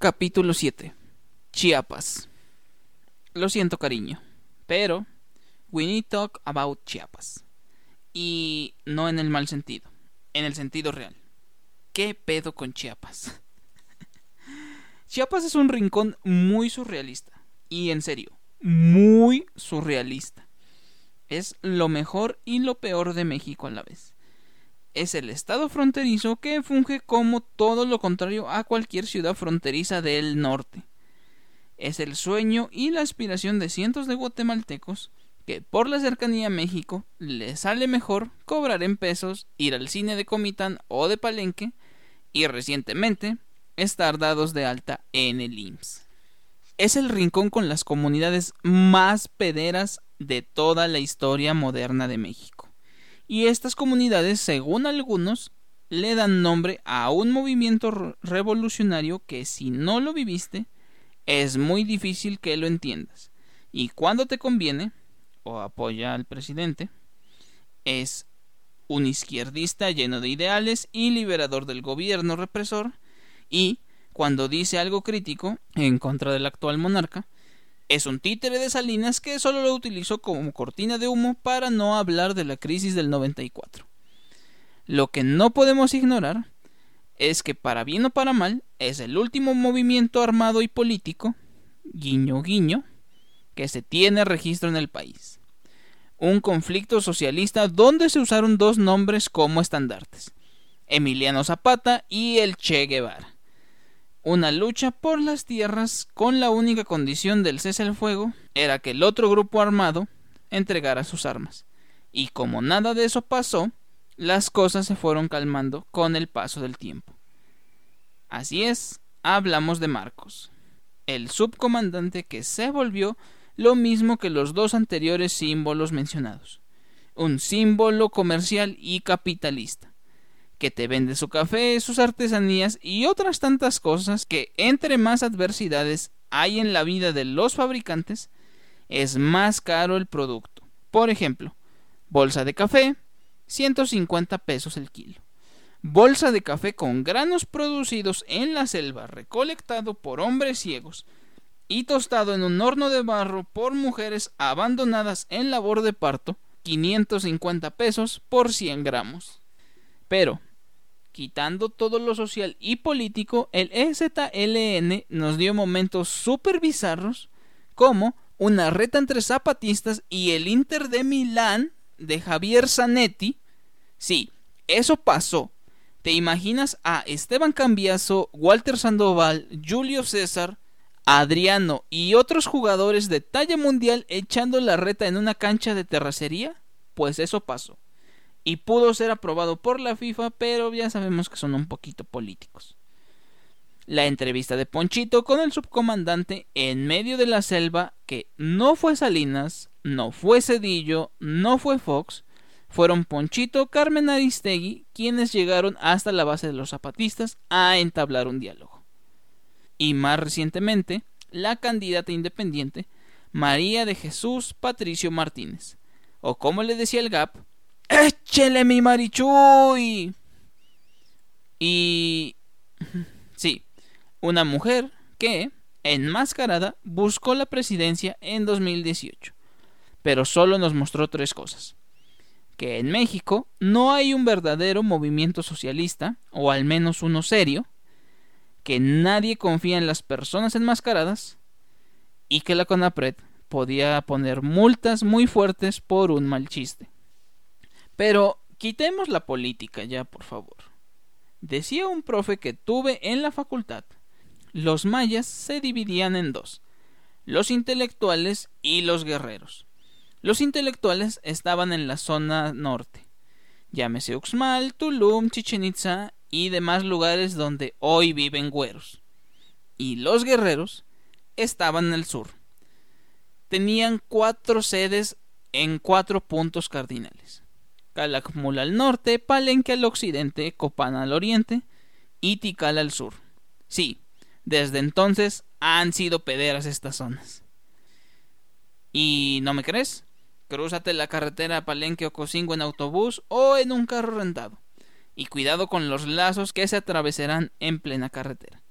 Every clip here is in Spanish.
Capítulo 7. Chiapas. Lo siento, cariño, pero we need talk about Chiapas. Y no en el mal sentido, en el sentido real. ¿Qué pedo con Chiapas? Chiapas es un rincón muy surrealista. Y en serio, muy surrealista. Es lo mejor y lo peor de México a la vez es el estado fronterizo que funge como todo lo contrario a cualquier ciudad fronteriza del norte. Es el sueño y la aspiración de cientos de guatemaltecos que por la cercanía a México les sale mejor cobrar en pesos, ir al cine de Comitán o de Palenque y recientemente estar dados de alta en el IMSS. Es el rincón con las comunidades más pederas de toda la historia moderna de México y estas comunidades, según algunos, le dan nombre a un movimiento revolucionario que si no lo viviste, es muy difícil que lo entiendas. Y cuando te conviene, o apoya al presidente, es un izquierdista lleno de ideales y liberador del gobierno represor, y cuando dice algo crítico en contra del actual monarca, es un títere de Salinas que solo lo utilizó como cortina de humo para no hablar de la crisis del 94. Lo que no podemos ignorar es que para bien o para mal es el último movimiento armado y político, guiño guiño, que se tiene registro en el país. Un conflicto socialista donde se usaron dos nombres como estandartes, Emiliano Zapata y el Che Guevara una lucha por las tierras con la única condición del cese al fuego era que el otro grupo armado entregara sus armas. Y como nada de eso pasó, las cosas se fueron calmando con el paso del tiempo. Así es, hablamos de Marcos, el subcomandante que se volvió lo mismo que los dos anteriores símbolos mencionados, un símbolo comercial y capitalista que te vende su café, sus artesanías y otras tantas cosas que entre más adversidades hay en la vida de los fabricantes, es más caro el producto. Por ejemplo, bolsa de café, 150 pesos el kilo. Bolsa de café con granos producidos en la selva, recolectado por hombres ciegos y tostado en un horno de barro por mujeres abandonadas en labor de parto, 550 pesos por 100 gramos. Pero, quitando todo lo social y político, el EZLN nos dio momentos súper bizarros, como una reta entre zapatistas y el Inter de Milán de Javier Zanetti. Sí, eso pasó. ¿Te imaginas a Esteban Cambiaso, Walter Sandoval, Julio César, Adriano y otros jugadores de talla mundial echando la reta en una cancha de terracería? Pues eso pasó y pudo ser aprobado por la FIFA, pero ya sabemos que son un poquito políticos. La entrevista de Ponchito con el subcomandante en medio de la selva, que no fue Salinas, no fue Cedillo, no fue Fox, fueron Ponchito, Carmen Aristegui, quienes llegaron hasta la base de los zapatistas a entablar un diálogo. Y más recientemente, la candidata independiente, María de Jesús Patricio Martínez, o como le decía el GAP, ¡Échele mi marichuy! Y... Sí, una mujer que, enmascarada, buscó la presidencia en 2018. Pero solo nos mostró tres cosas. Que en México no hay un verdadero movimiento socialista, o al menos uno serio, que nadie confía en las personas enmascaradas, y que la CONAPRED podía poner multas muy fuertes por un mal chiste. Pero quitemos la política ya, por favor. Decía un profe que tuve en la facultad. Los mayas se dividían en dos, los intelectuales y los guerreros. Los intelectuales estaban en la zona norte, llámese Uxmal, Tulum, Chichen Itza y demás lugares donde hoy viven güeros. Y los guerreros estaban en el sur. Tenían cuatro sedes en cuatro puntos cardinales. Calakmul al norte, Palenque al occidente, Copán al oriente y Tikal al sur. Sí, desde entonces han sido pederas estas zonas. ¿Y no me crees? Crúzate la carretera Palenque o Cocingo en autobús o en un carro rentado. Y cuidado con los lazos que se atravesarán en plena carretera.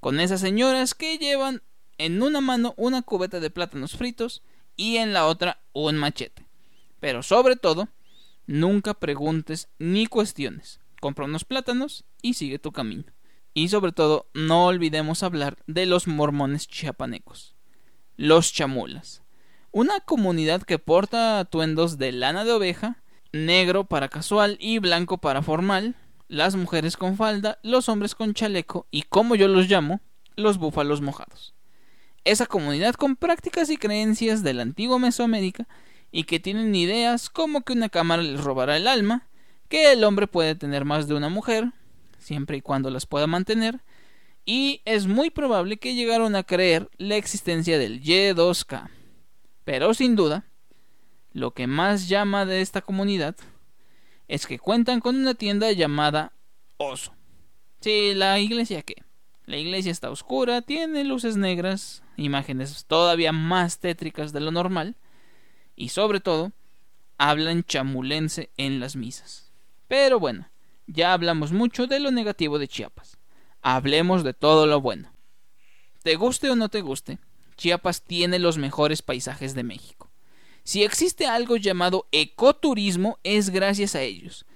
con esas señoras que llevan en una mano una cubeta de plátanos fritos y en la otra un machete. Pero sobre todo, nunca preguntes ni cuestiones. Compra unos plátanos y sigue tu camino. Y sobre todo, no olvidemos hablar de los mormones chiapanecos, los chamulas, una comunidad que porta atuendos de lana de oveja, negro para casual y blanco para formal, las mujeres con falda, los hombres con chaleco y como yo los llamo, los búfalos mojados. Esa comunidad con prácticas y creencias de la antigua Mesoamérica y que tienen ideas como que una cámara les robará el alma, que el hombre puede tener más de una mujer, siempre y cuando las pueda mantener, y es muy probable que llegaron a creer la existencia del Y2K. Pero sin duda, lo que más llama de esta comunidad es que cuentan con una tienda llamada Oso. Sí, la iglesia qué. La iglesia está oscura, tiene luces negras, imágenes todavía más tétricas de lo normal, y sobre todo, hablan chamulense en las misas. Pero bueno, ya hablamos mucho de lo negativo de Chiapas. Hablemos de todo lo bueno. Te guste o no te guste, Chiapas tiene los mejores paisajes de México. Si existe algo llamado ecoturismo es gracias a ellos.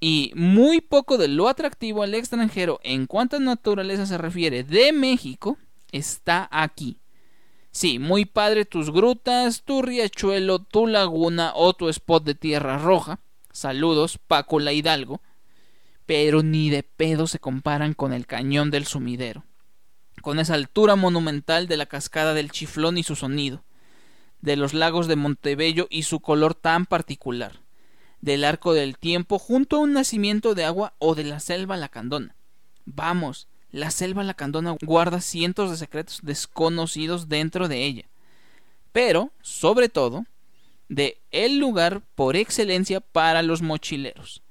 Y muy poco de lo atractivo al extranjero en cuanto a naturaleza se refiere de México está aquí. Sí, muy padre tus grutas, tu riachuelo, tu laguna o tu spot de tierra roja. Saludos, Paco la Hidalgo pero ni de pedo se comparan con el cañón del sumidero, con esa altura monumental de la cascada del chiflón y su sonido, de los lagos de Montebello y su color tan particular, del arco del tiempo junto a un nacimiento de agua o de la selva lacandona. Vamos, la selva lacandona guarda cientos de secretos desconocidos dentro de ella, pero, sobre todo, de el lugar por excelencia para los mochileros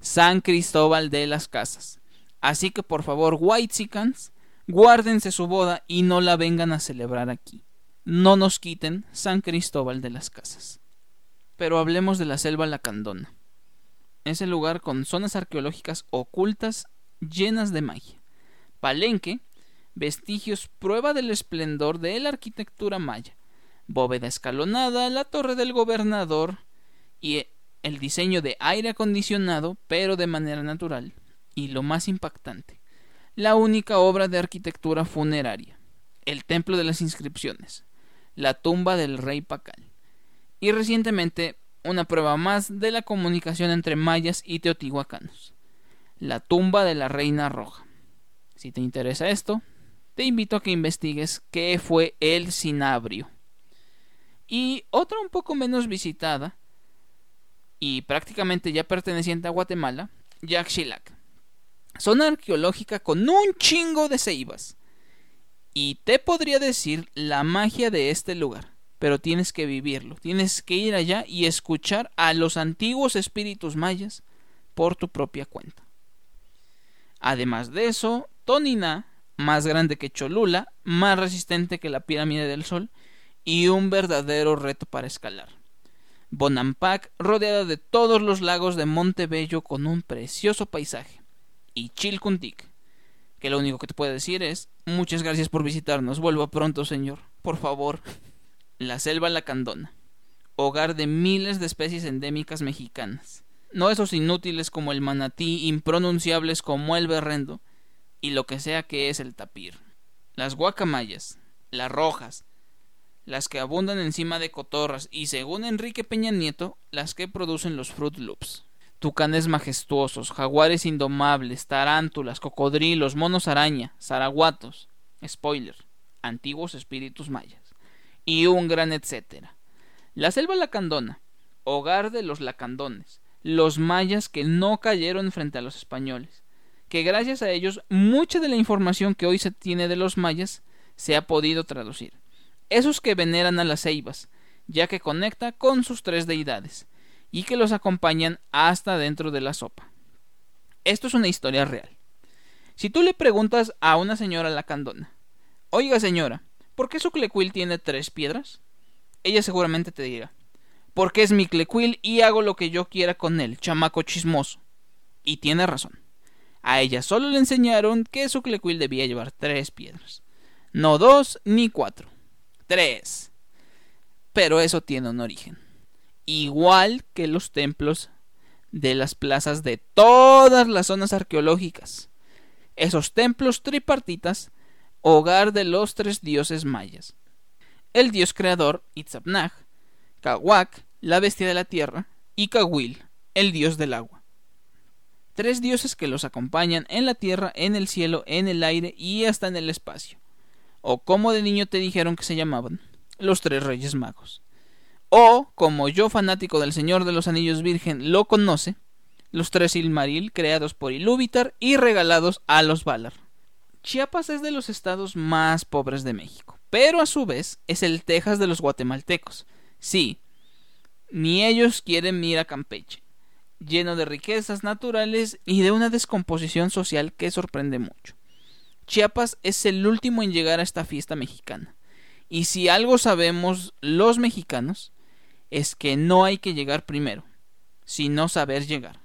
San Cristóbal de las Casas. Así que por favor, Whitesicans, guárdense su boda y no la vengan a celebrar aquí. No nos quiten San Cristóbal de las Casas. Pero hablemos de la selva lacandona. Ese lugar con zonas arqueológicas ocultas llenas de magia. Palenque, vestigios prueba del esplendor de la arquitectura maya. Bóveda escalonada, la torre del gobernador y el diseño de aire acondicionado, pero de manera natural, y lo más impactante, la única obra de arquitectura funeraria, el Templo de las Inscripciones, la tumba del rey Pacal, y recientemente una prueba más de la comunicación entre mayas y teotihuacanos, la tumba de la Reina Roja. Si te interesa esto, te invito a que investigues qué fue el cinabrio. Y otra un poco menos visitada, y prácticamente ya perteneciente a Guatemala, Yaxchilac. Zona arqueológica con un chingo de ceibas. Y te podría decir la magia de este lugar, pero tienes que vivirlo, tienes que ir allá y escuchar a los antiguos espíritus mayas por tu propia cuenta. Además de eso, Tonina, más grande que Cholula, más resistente que la pirámide del Sol, y un verdadero reto para escalar. Bonampak rodeada de todos los lagos de Montebello con un precioso paisaje. Y Chilcuntic, que lo único que te puede decir es muchas gracias por visitarnos, vuelva pronto señor, por favor. La selva lacandona, hogar de miles de especies endémicas mexicanas. No esos inútiles como el manatí, impronunciables como el berrendo, y lo que sea que es el tapir. Las guacamayas, las rojas, las que abundan encima de cotorras y según Enrique Peña Nieto, las que producen los Fruit Loops. Tucanes majestuosos, jaguares indomables, tarántulas, cocodrilos, monos araña, zaraguatos, spoiler, antiguos espíritus mayas, y un gran etcétera. La selva lacandona, hogar de los lacandones, los mayas que no cayeron frente a los españoles, que gracias a ellos mucha de la información que hoy se tiene de los mayas se ha podido traducir esos que veneran a las ceibas, ya que conecta con sus tres deidades, y que los acompañan hasta dentro de la sopa. Esto es una historia real. Si tú le preguntas a una señora lacandona, oiga señora, ¿por qué su clequil tiene tres piedras? Ella seguramente te dirá, porque es mi clequil y hago lo que yo quiera con él, chamaco chismoso. Y tiene razón. A ella solo le enseñaron que su clecuil debía llevar tres piedras. No dos ni cuatro. Tres. Pero eso tiene un origen. Igual que los templos de las plazas de todas las zonas arqueológicas. Esos templos tripartitas, hogar de los tres dioses mayas. El dios creador, Itzapnag, Kawak, la bestia de la tierra, y Kawil, el dios del agua. Tres dioses que los acompañan en la tierra, en el cielo, en el aire y hasta en el espacio. O como de niño te dijeron que se llamaban, los tres reyes magos o, como yo fanático del Señor de los Anillos Virgen lo conoce, los tres Ilmaril creados por Ilúvitar y regalados a los Valar. Chiapas es de los estados más pobres de México, pero a su vez es el Texas de los guatemaltecos. Sí, ni ellos quieren ir a Campeche, lleno de riquezas naturales y de una descomposición social que sorprende mucho. Chiapas es el último en llegar a esta fiesta mexicana. Y si algo sabemos los mexicanos, es que no hay que llegar primero, sino saber llegar.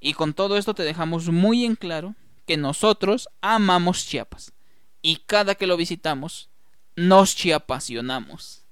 Y con todo esto te dejamos muy en claro que nosotros amamos Chiapas y cada que lo visitamos nos chiapasionamos.